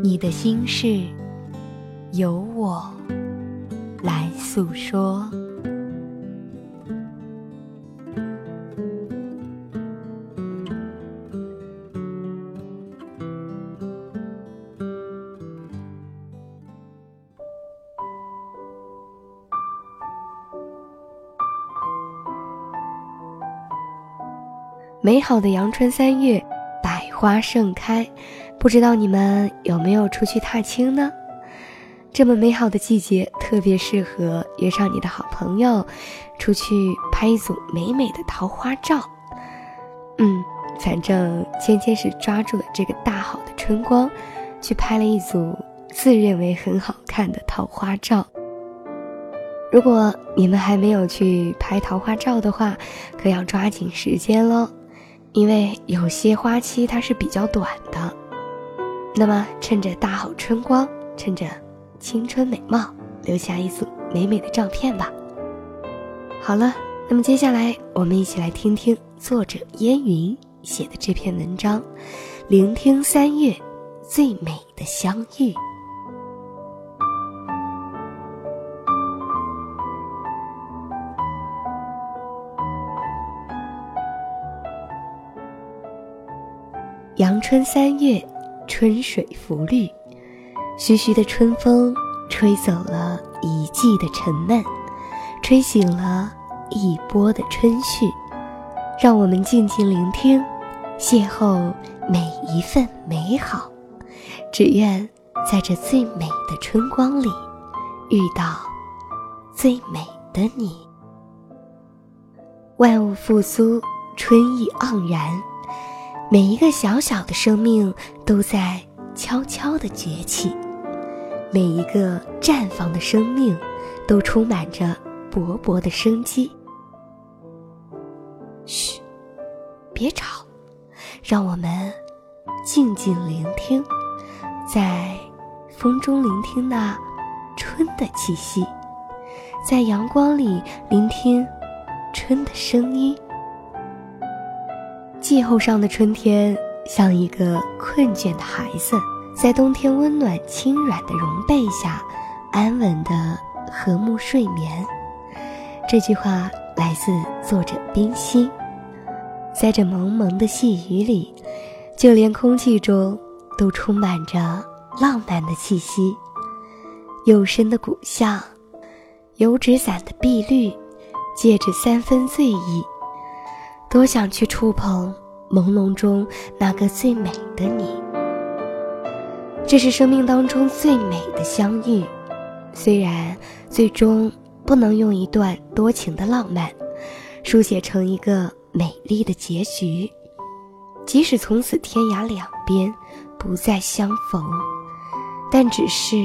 你的心事，由我来诉说。美好的阳春三月，百花盛开。不知道你们有没有出去踏青呢？这么美好的季节，特别适合约上你的好朋友，出去拍一组美美的桃花照。嗯，反正芊芊是抓住了这个大好的春光，去拍了一组自认为很好看的桃花照。如果你们还没有去拍桃花照的话，可要抓紧时间喽，因为有些花期它是比较短的。那么，趁着大好春光，趁着青春美貌，留下一组美美的照片吧。好了，那么接下来我们一起来听听作者烟云写的这篇文章，聆听三月最美的相遇。阳春三月。春水浮绿，徐徐的春风吹走了一季的沉闷，吹醒了一波的春绪。让我们静静聆听，邂逅每一份美好。只愿在这最美的春光里，遇到最美的你。万物复苏，春意盎然。每一个小小的生命都在悄悄地崛起，每一个绽放的生命都充满着勃勃的生机。嘘，别吵，让我们静静聆听，在风中聆听那春的气息，在阳光里聆听春的声音。气候上的春天，像一个困倦的孩子，在冬天温暖轻软的绒被下，安稳的和睦睡眠。这句话来自作者冰心。在这蒙蒙的细雨里，就连空气中都充满着浪漫的气息。幽深的古巷，油纸伞的碧绿，借着三分醉意。多想去触碰朦胧中那个最美的你。这是生命当中最美的相遇，虽然最终不能用一段多情的浪漫书写成一个美丽的结局，即使从此天涯两边不再相逢，但只是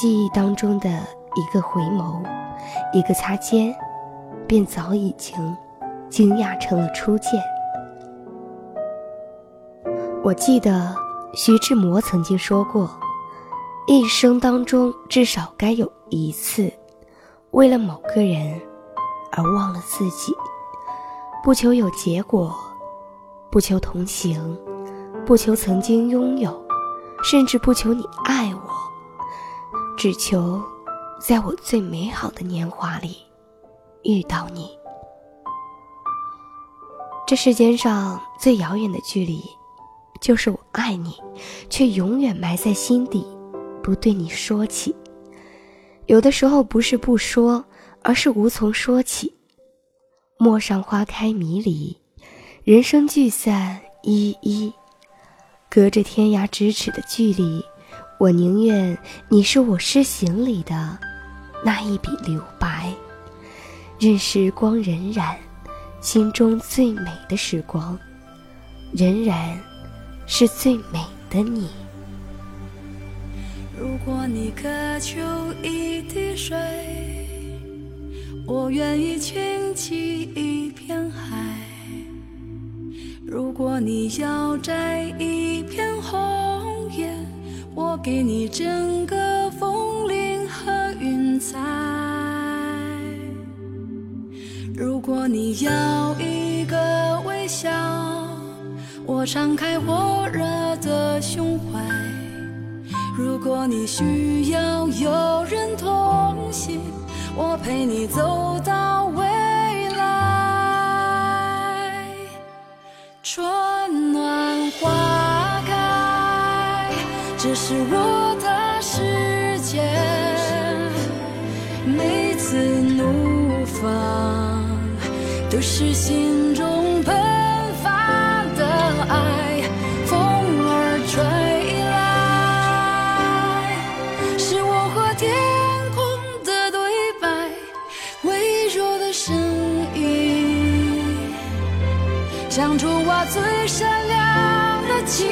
记忆当中的一个回眸，一个擦肩，便早已经。惊讶成了初见。我记得徐志摩曾经说过，一生当中至少该有一次，为了某个人而忘了自己，不求有结果，不求同行，不求曾经拥有，甚至不求你爱我，只求在我最美好的年华里遇到你。这世间上最遥远的距离，就是我爱你，却永远埋在心底，不对你说起。有的时候不是不说，而是无从说起。陌上花开迷离，人生聚散依依，隔着天涯咫尺的距离，我宁愿你是我诗行里的那一笔留白，任时光荏苒。心中最美的时光，仍然是最美的你。如果你渴求一滴水，我愿意倾起一片海；如果你要摘一片红叶，我给你整个枫林和云彩；果你要一个微笑，我敞开火热的胸怀。如果你需要有人同行，我陪你走到未来。春暖花开，这是我的世界。每次怒放，都是心中喷发的爱。风儿吹来，是我和天空的对白，微弱的声音。唱出我最善良的期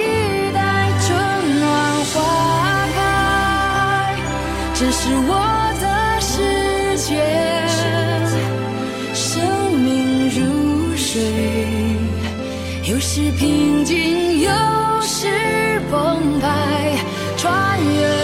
待，春暖花开，这是我的世界。水，有时平静，有时澎湃，穿越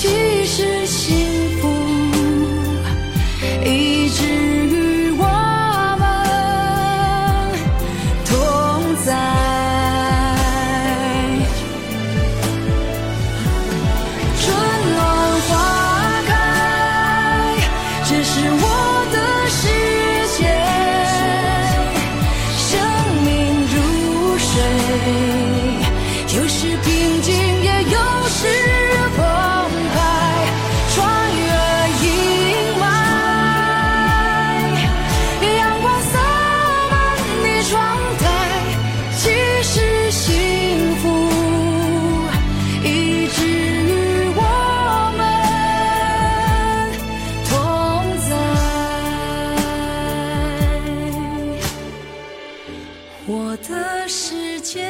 其实幸福，一直与我们同在。春暖花开，这是我世界，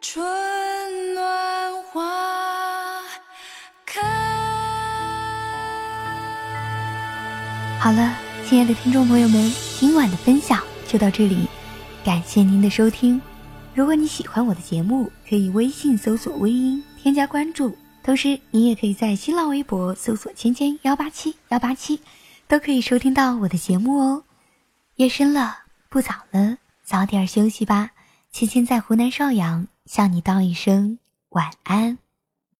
春暖花开。好了，亲爱的听众朋友们，今晚的分享就到这里，感谢您的收听。如果你喜欢我的节目，可以微信搜索“微音”添加关注，同时你也可以在新浪微博搜索“芊芊幺八七幺八七”，都可以收听到我的节目哦。夜深了，不早了，早点休息吧。亲亲在湖南邵阳向你道一声晚安。